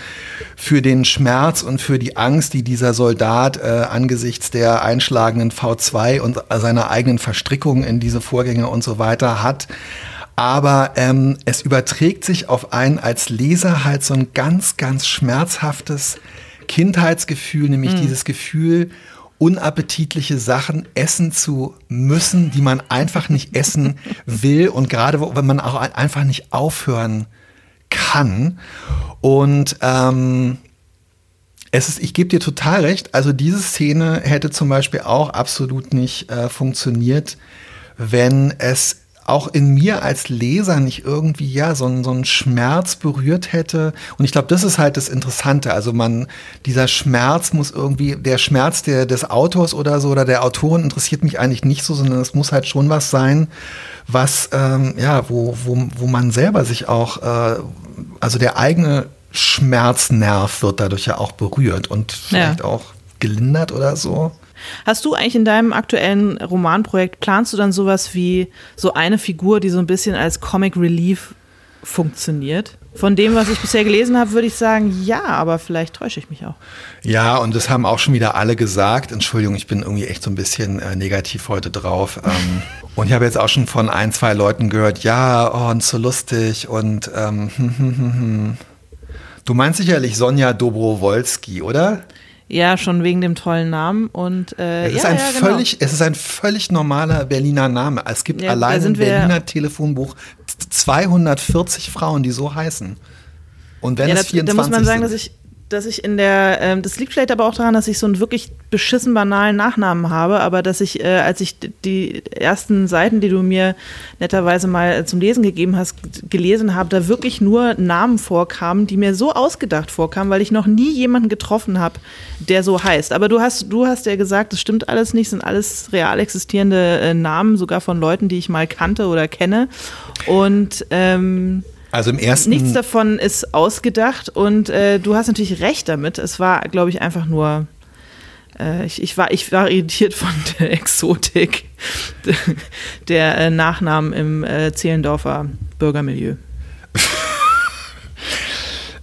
für den Schmerz und für die Angst, die dieser Soldat äh, angesichts der einschlagenden V2 und seiner eigenen Verstrickung in diese Vorgänge und so weiter hat. Aber ähm, es überträgt sich auf einen als Leser halt so ein ganz, ganz schmerzhaftes Kindheitsgefühl, nämlich mhm. dieses Gefühl, unappetitliche Sachen essen zu müssen, die man einfach nicht essen will und gerade wenn man auch einfach nicht aufhören kann. Und ähm, es ist, ich gebe dir total recht, also diese Szene hätte zum Beispiel auch absolut nicht äh, funktioniert, wenn es auch in mir als Leser nicht irgendwie ja so ein, so ein Schmerz berührt hätte. Und ich glaube, das ist halt das Interessante. Also man, dieser Schmerz muss irgendwie, der Schmerz der, des Autors oder so oder der Autorin interessiert mich eigentlich nicht so, sondern es muss halt schon was sein, was, ähm, ja, wo, wo, wo man selber sich auch, äh, also der eigene Schmerznerv wird dadurch ja auch berührt und vielleicht ja. auch gelindert oder so. Hast du eigentlich in deinem aktuellen Romanprojekt, planst du dann sowas wie so eine Figur, die so ein bisschen als Comic Relief funktioniert? Von dem, was ich bisher gelesen habe, würde ich sagen, ja, aber vielleicht täusche ich mich auch. Ja, und das haben auch schon wieder alle gesagt. Entschuldigung, ich bin irgendwie echt so ein bisschen äh, negativ heute drauf. (laughs) Ähm, und ich habe jetzt auch schon von ein, zwei Leuten gehört, ja, oh, und so lustig und ähm, hm, hm, hm. Du meinst sicherlich Sonja Dobrowolski, oder? Ja, schon wegen dem tollen Namen. Und, äh, es, ist ja, ein ja, genau. völlig, es ist ein völlig normaler Berliner Name. Es gibt ja, allein im Berliner Telefonbuch 240 Frauen, die so heißen. Und wenn ja, es 24 da muss man sagen, sind. dass ich dass ich in der, ähm, das liegt vielleicht aber auch daran, dass ich so einen wirklich beschissen banalen Nachnamen habe, aber dass ich, äh, als ich die ersten Seiten, die du mir netterweise mal zum Lesen gegeben hast, gelesen habe, da wirklich nur Namen vorkamen, die mir so ausgedacht vorkamen, weil ich noch nie jemanden getroffen habe, der so heißt. Aber du hast, du hast ja gesagt, das stimmt alles nicht, sind alles real existierende äh, Namen, sogar von Leuten, die ich mal kannte oder kenne. Und ähm, also im ersten. Nichts davon ist ausgedacht und äh, du hast natürlich recht damit. Es war, glaube ich, einfach nur. Äh, ich, ich, war, ich war irritiert von (laughs) der Exotik der äh, Nachnamen im äh, Zehlendorfer Bürgermilieu.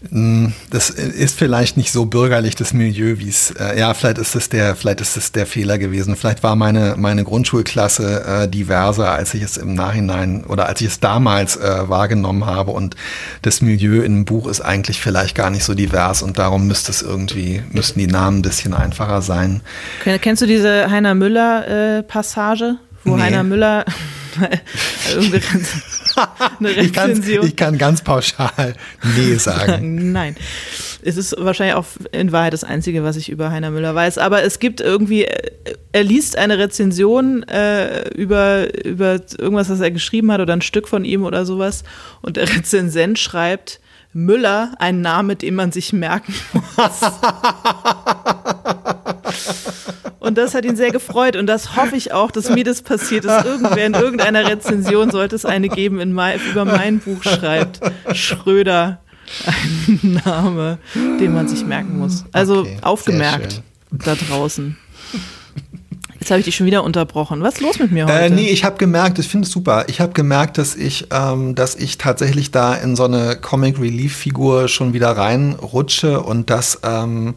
Hm, das ist vielleicht nicht so bürgerlich das Milieu, wie es äh, ja vielleicht ist es der vielleicht ist es der Fehler gewesen. Vielleicht war meine meine Grundschulklasse äh, diverser, als ich es im Nachhinein oder als ich es damals äh, wahrgenommen habe und das Milieu in dem Buch ist eigentlich vielleicht gar nicht so divers und darum müsste es irgendwie müssten die Namen ein bisschen einfacher sein. Kennst du diese Heiner Müller äh, wo nee. Heiner Müller (laughs) eine (laughs) Rezension. Ich kann, ich kann ganz pauschal Nee sagen. (laughs) Nein. Es ist wahrscheinlich auch in Wahrheit das Einzige, was ich über Heiner Müller weiß. Aber es gibt irgendwie, er liest eine Rezension äh, über, über irgendwas, was er geschrieben hat oder ein Stück von ihm oder sowas. Und der Rezensent schreibt, Müller, ein Name, den man sich merken muss. Und das hat ihn sehr gefreut. Und das hoffe ich auch, dass mir das passiert ist. Irgendwer in irgendeiner Rezension sollte es eine geben, in mein, über mein Buch schreibt. Schröder, ein Name, den man sich merken muss. Also okay, aufgemerkt da draußen. Jetzt habe ich dich schon wieder unterbrochen. Was ist los mit mir heute? Äh, nee, ich habe gemerkt, ich finde es super. Ich habe gemerkt, dass ich, ähm, dass ich tatsächlich da in so eine Comic Relief Figur schon wieder reinrutsche und dass ähm,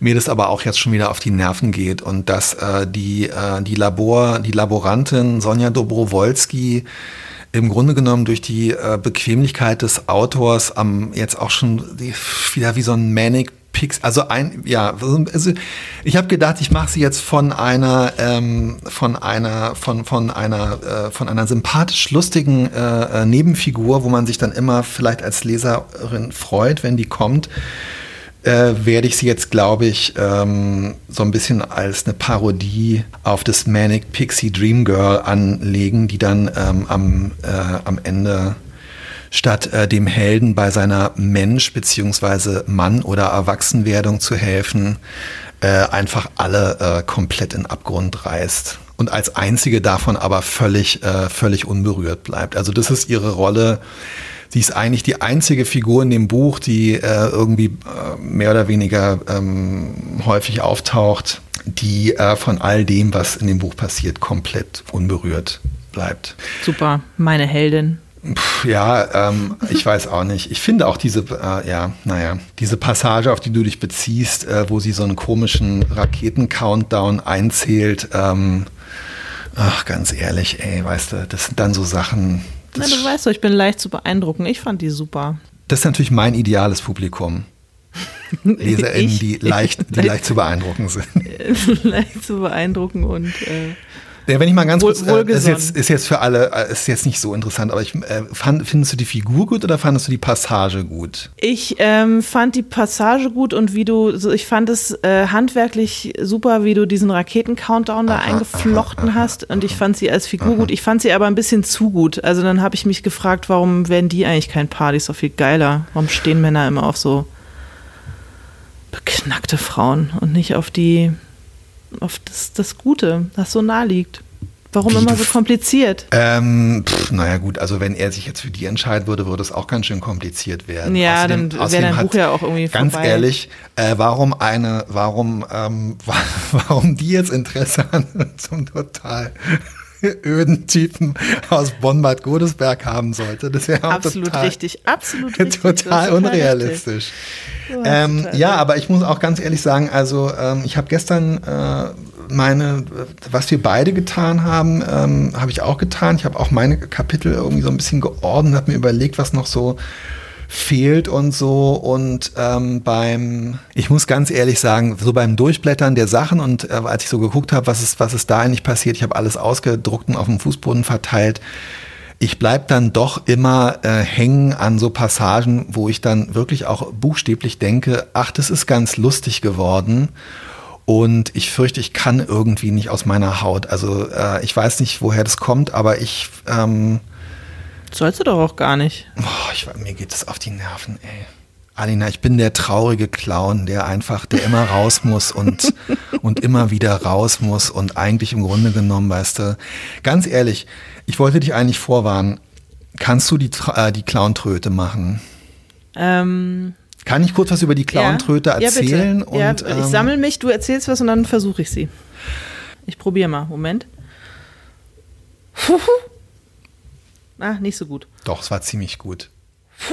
mir das aber auch jetzt schon wieder auf die Nerven geht und dass äh, die, äh, die, Labor, die Laborantin Sonja Dobrowolski im Grunde genommen durch die äh, Bequemlichkeit des Autors am jetzt auch schon wieder wie so ein Manic Pix, also ein, ja, also ich habe gedacht, ich mache sie jetzt von einer, ähm, von einer, von, von einer, äh, von einer sympathisch lustigen äh, äh, Nebenfigur, wo man sich dann immer vielleicht als Leserin freut, wenn die kommt, äh, werde ich sie jetzt, glaube ich, ähm, so ein bisschen als eine Parodie auf das Manic Pixie Dream Girl anlegen, die dann ähm, am, äh, am Ende statt äh, dem Helden bei seiner Mensch- bzw. Mann- oder Erwachsenwerdung zu helfen, äh, einfach alle äh, komplett in Abgrund reißt. Und als einzige davon aber völlig, völlig unberührt bleibt. Also das ist ihre Rolle. Sie ist eigentlich die einzige Figur in dem Buch, die äh, irgendwie äh, mehr oder weniger ähm, häufig auftaucht, die äh, von all dem, was in dem Buch passiert, komplett unberührt bleibt. Super, meine Heldin. Puh, ja, ähm, ich weiß auch nicht. Ich finde auch diese, äh, ja, naja, diese Passage, auf die du dich beziehst, äh, wo sie so einen komischen Raketen-Countdown einzählt, ähm, ach, ganz ehrlich, ey, weißt du, das sind dann so Sachen. Na, du weißt doch, ich bin leicht zu beeindrucken. Ich fand die super. Das ist natürlich mein ideales Publikum. (laughs) LeserInnen, die leicht, die leicht zu beeindrucken sind. (laughs) leicht zu beeindrucken und äh, Ja, wenn ich mal ganz Wohl- kurz, äh, ist jetzt, ist jetzt für alle, äh, ist jetzt nicht so interessant, aber ich, äh, fand, findest du die Figur gut oder fandest du die Passage gut? Ich ähm, fand die Passage gut und wie du, so, ich fand es äh, handwerklich super, wie du diesen Raketen-Countdown da eingeflochten hast und ich fand sie als Figur gut. Ich fand sie aber ein bisschen zu gut. Also dann habe ich mich gefragt, warum werden die eigentlich kein Paar? Die ist doch viel geiler. Warum stehen Männer immer auf so beknackte Frauen und nicht auf die, auf das, das Gute, das so nah liegt? Warum Wie immer so kompliziert? Ähm, pff, naja gut, also wenn er sich jetzt für die entscheiden würde, würde es auch ganz schön kompliziert werden. Ja, Außerdem- dann wäre dein hat- Buch ja auch irgendwie Ganz vorbei. ehrlich, äh, warum eine, warum, ähm, (laughs) warum die jetzt Interesse an (laughs) einem total (laughs) öden Typen aus Bonn-Bad Godesberg haben sollte, das wäre auch Absolut total, richtig, absolut (laughs) richtig. Total unrealistisch. Du hast Ähm, total ja, aber ich muss auch ganz ehrlich sagen, also ähm, ich habe gestern äh, meine, was wir beide getan haben, ähm, habe ich auch getan. Ich habe auch meine Kapitel irgendwie so ein bisschen geordnet, habe mir überlegt, was noch so fehlt und so. Und ähm, beim, ich muss ganz ehrlich sagen, so beim Durchblättern der Sachen und äh, als ich so geguckt habe, was ist, was ist da eigentlich passiert, ich habe alles ausgedruckt und auf dem Fußboden verteilt. Ich bleib dann doch immer äh, hängen an so Passagen, wo ich dann wirklich auch buchstäblich denke, ach, das ist ganz lustig geworden. Und ich fürchte, ich kann irgendwie nicht aus meiner Haut. Also äh, ich weiß nicht, woher das kommt, aber ich, ähm, Sollst du doch auch gar nicht. boah, ich, mir geht es auf die Nerven, ey. Alina, ich bin der traurige Clown, der einfach, der immer raus muss und, (laughs) und immer wieder raus muss und eigentlich im Grunde genommen, weißt du, ganz ehrlich, ich wollte dich eigentlich vorwarnen, kannst du die, äh, die Clowntröte machen? Ähm, Kann ich kurz was über die Clowntröte ja, erzählen? bitte. ja, und, ich ähm, sammle mich, du erzählst was und dann versuche ich sie. Ich probiere mal. Moment. Fuhu. Ah, nicht so gut. Doch, es war ziemlich gut. (laughs)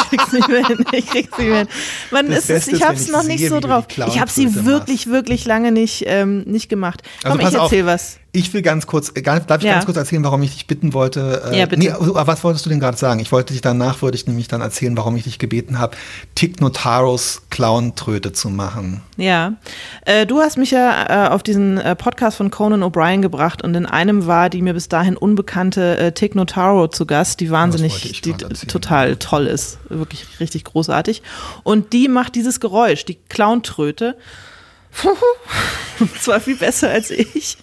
Ich krieg's nicht mehr hin. Ich krieg's nicht mehr hin. Man, ist es, ich hab's noch nicht so drauf. Ich habe sie wirklich, wirklich lange nicht, ähm, nicht gemacht. Also Komm, ich pass auf, erzähl was. Ich will ganz kurz, äh, darf ich Ja. ganz kurz erzählen, warum ich dich bitten wollte? äh, Ja, bitte. Nee, was wolltest du denn gerade sagen? Ich wollte dich danach, würde ich nämlich dann erzählen, warum ich dich gebeten habe, Tick Notaros Clowntröte zu machen. Ja, äh, du hast mich ja äh, auf diesen äh, Podcast von Conan O'Brien gebracht und in einem war die mir bis dahin unbekannte äh, Tig Notaro zu Gast, die wahnsinnig, die total toll ist, wirklich richtig großartig. Und die macht dieses Geräusch, die Clowntröte. Und (laughs) zwar viel besser als ich.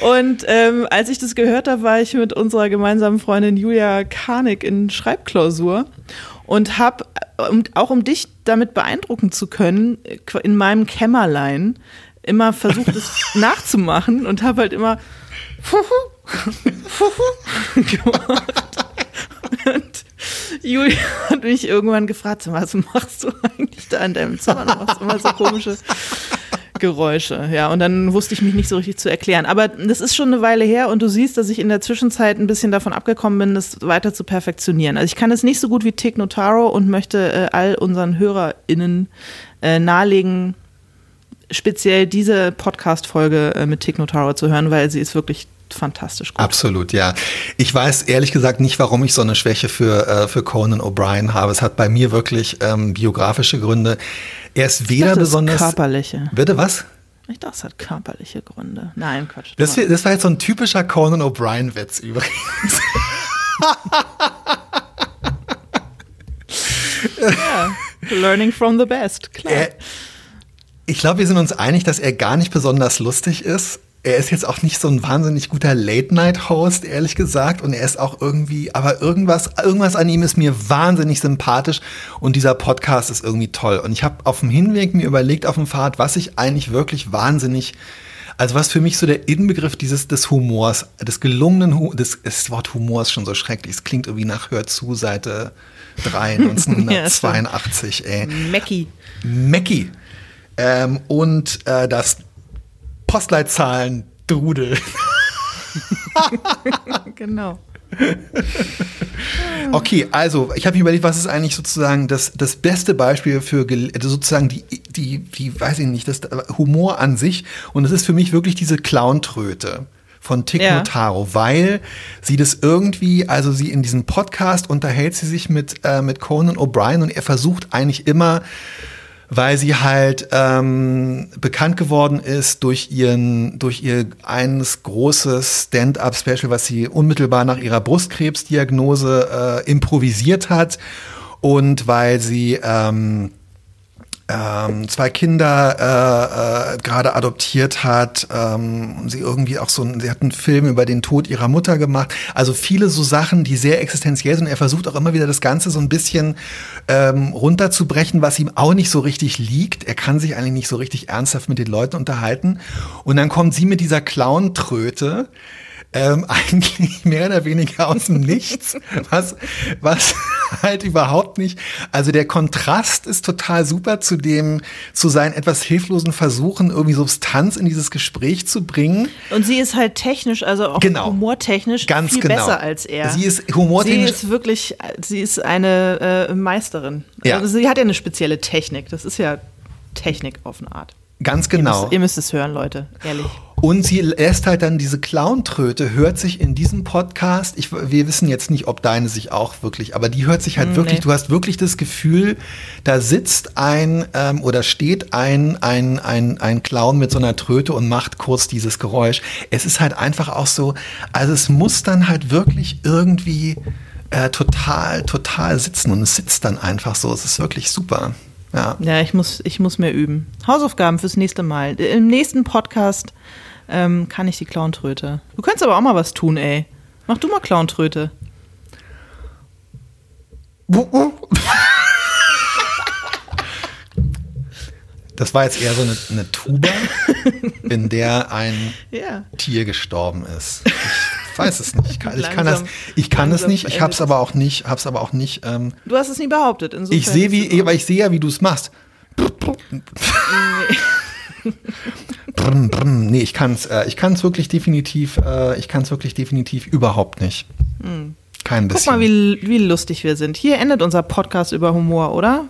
Und ähm, als ich das gehört habe, war ich mit unserer gemeinsamen Freundin Julia Karnick in Schreibklausur und habe, um, auch um dich damit beeindrucken zu können, in meinem Kämmerlein immer versucht, es (laughs) nachzumachen und habe halt immer (laughs) gemacht. Und Julia hat mich irgendwann gefragt, "Sag mal, was machst du eigentlich da in deinem Zimmer? Du machst immer so komische Geräusche, ja. Und dann wusste ich mich nicht so richtig zu erklären. Aber das ist schon eine Weile her und du siehst, dass ich in der Zwischenzeit ein bisschen davon abgekommen bin, das weiter zu perfektionieren. Also ich kann es nicht so gut wie Tig Notaro und möchte äh, all unseren HörerInnen äh, nahelegen, speziell diese Podcast-Folge äh, mit Tig Notaro zu hören, weil sie ist wirklich fantastisch gut. Absolut, ja. Ich weiß ehrlich gesagt nicht, warum ich so eine Schwäche für, äh, für Conan O'Brien habe. Es hat bei mir wirklich ähm, biografische Gründe. Er ist weder dachte, besonders. körperliche. Bitte was? Ich dachte, es hat körperliche Gründe. Nein, Quatsch. Das, das war jetzt so ein typischer Conan O'Brien-Witz übrigens. (laughs) ja, learning from the best, klar. Er, ich glaube, wir sind uns einig, dass er gar nicht besonders lustig ist. Er ist jetzt auch nicht so ein wahnsinnig guter Late-Night-Host, ehrlich gesagt. Und er ist auch irgendwie, aber irgendwas, irgendwas an ihm ist mir wahnsinnig sympathisch. Und dieser Podcast ist irgendwie toll. Und ich habe auf dem Hinweg mir überlegt, auf dem Fahrrad, was ich eigentlich wirklich wahnsinnig also was für mich so der Inbegriff dieses des Humors, des gelungenen das, das Wort Humor ist schon so schrecklich. Es klingt irgendwie nach Hör zu, Seite 3, 1982, (laughs) ja, ey. Mackie. Mackie. Ähm, und äh, das Postleitzahlen Drudel. (laughs) genau. Okay, also ich habe mir überlegt, was ist eigentlich sozusagen das, das beste Beispiel für also sozusagen die, die, die, weiß ich nicht, das Humor an sich. Und es ist für mich wirklich diese Clowntröte von Tick ja. Notaro, weil sie das irgendwie, also sie in diesem Podcast unterhält sie sich mit, äh, mit Conan O'Brien und er versucht eigentlich immer weil sie halt ähm, bekannt geworden ist durch ihren, durch ihr eines großes Stand-up-Special, was sie unmittelbar nach ihrer Brustkrebsdiagnose äh, improvisiert hat. Und weil sie ähm, ähm, zwei Kinder äh, äh, gerade adoptiert hat, ähm, sie irgendwie auch so, sie hat einen Film über den Tod ihrer Mutter gemacht. Also viele so Sachen, die sehr existenziell sind. Er versucht auch immer wieder das Ganze so ein bisschen ähm, runterzubrechen, was ihm auch nicht so richtig liegt. Er kann sich eigentlich nicht so richtig ernsthaft mit den Leuten unterhalten. Und dann kommt sie mit dieser Clown-Tröte ähm, (laughs) eigentlich mehr oder weniger aus dem Nichts, was, was (laughs) halt überhaupt nicht, also der Kontrast ist total super zu dem, zu seinen etwas hilflosen Versuchen, irgendwie Substanz in dieses Gespräch zu bringen. Und sie ist halt technisch, also auch genau. humortechnisch Ganz viel genau. besser als er. Sie ist humortechnisch. Sie ist wirklich, sie ist eine äh, Meisterin. Ja. Also sie hat ja eine spezielle Technik. Das ist ja Technik auf eine Art. Ganz genau. Ihr müsst, ihr müsst es hören, Leute, ehrlich. Und sie lässt halt dann diese Clowntröte, hört sich in diesem Podcast, ich, wir wissen jetzt nicht, ob deine sich auch wirklich, aber die hört sich halt Nee. wirklich, du hast wirklich das Gefühl, da sitzt ein ähm, oder steht ein, ein, ein, ein Clown mit so einer Tröte und macht kurz dieses Geräusch. Es ist halt einfach auch so, also es muss dann halt wirklich irgendwie äh, total, total sitzen und es sitzt dann einfach so. Es ist wirklich super. Ja. Ja, ich muss, ich muss mehr üben. Hausaufgaben fürs nächste Mal. Im nächsten Podcast ähm, kann ich die Clowntröte. Du kannst aber auch mal was tun, ey. Mach du mal Clowntröte. Das war jetzt eher so eine, eine Tuba, in der ein (laughs) Ja. Tier gestorben ist. Ich weiß es nicht. Ich kann, ich kann, das, Langsam- ich kann es langsam nicht. Ich habe es verendet aber auch nicht. Hab's aber auch nicht. Ähm, Du hast es nie behauptet. Insofern ich sehe wie, aber ich sehe ja, wie du es machst. (laughs) (laughs) Brm, brm. Nee, ich kann es. Äh, ich kann es wirklich definitiv. Äh, ich kann es wirklich definitiv überhaupt nicht. Kein Guck bisschen. mal, wie, wie lustig wir sind. Hier endet unser Podcast über Humor, oder?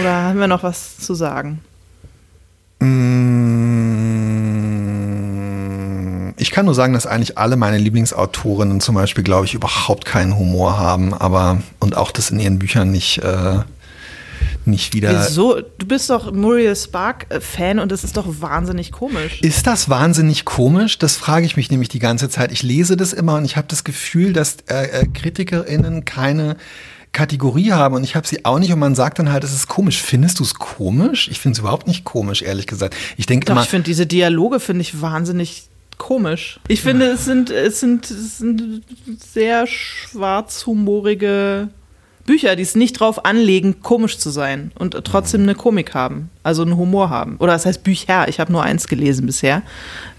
Oder haben wir noch was zu sagen? Mm, Ich kann nur sagen, dass eigentlich alle meine Lieblingsautorinnen zum Beispiel, glaube ich, überhaupt keinen Humor haben, aber und auch das in ihren Büchern nicht, äh, nicht wieder. Wieso? Du bist doch Muriel Spark-Fan und das ist doch wahnsinnig komisch. Ist das wahnsinnig komisch? Das frage ich mich nämlich die ganze Zeit. Ich lese das immer und ich habe das Gefühl, dass äh, äh, KritikerInnen keine Kategorie haben und ich habe sie auch nicht und man sagt dann halt, es ist komisch. Findest du es komisch? Ich finde es überhaupt nicht komisch, ehrlich gesagt. Ich denke immer, ich finde diese Dialoge finde ich wahnsinnig komisch. Ich finde, es sind, es sind, es sind sehr schwarzhumorige Bücher, die es nicht drauf anlegen, komisch zu sein und trotzdem eine Komik haben, also einen Humor haben. Oder das heißt Bücher, ich habe nur eins gelesen bisher.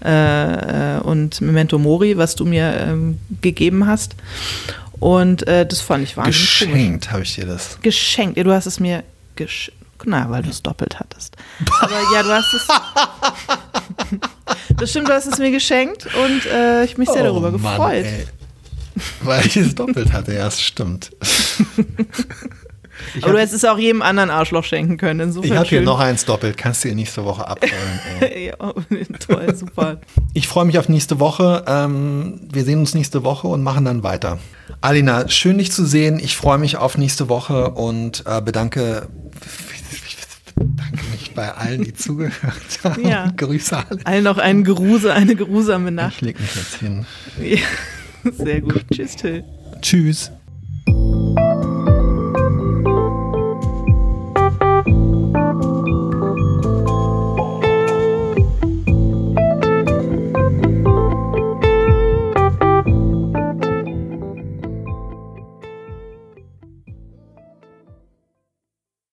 Äh, und Memento Mori, was du mir ähm, gegeben hast. Und äh, das fand ich wahnsinnig geschenkt habe ich dir das. Geschenkt. Ja, du hast es mir geschenkt. Na, weil du es doppelt hattest. Aber ja, du hast es. (laughs) das stimmt, du hast es mir geschenkt und äh, ich mich sehr Oh, darüber Mann, gefreut. ey. Weil ich es doppelt hatte, ja, das stimmt. Aber du hättest es auch jedem anderen Arschloch schenken können. Insofern Ich habe hier noch eins doppelt, kannst du ihr nächste Woche abrollen. Ey. (laughs) ja, toll, super. Ich freue mich auf nächste Woche. Ähm, wir sehen uns nächste Woche und machen dann weiter. Alina, schön dich zu sehen. Ich freue mich auf nächste Woche und äh, bedanke, bedanke mich bei allen, die zugehört haben. Ja. (laughs) Grüße alle. Allen noch einen Geruse, eine geruhsame Ich Nacht. leg mich jetzt hin. Ja, sehr gut. Tschüss, Till. Tschüss.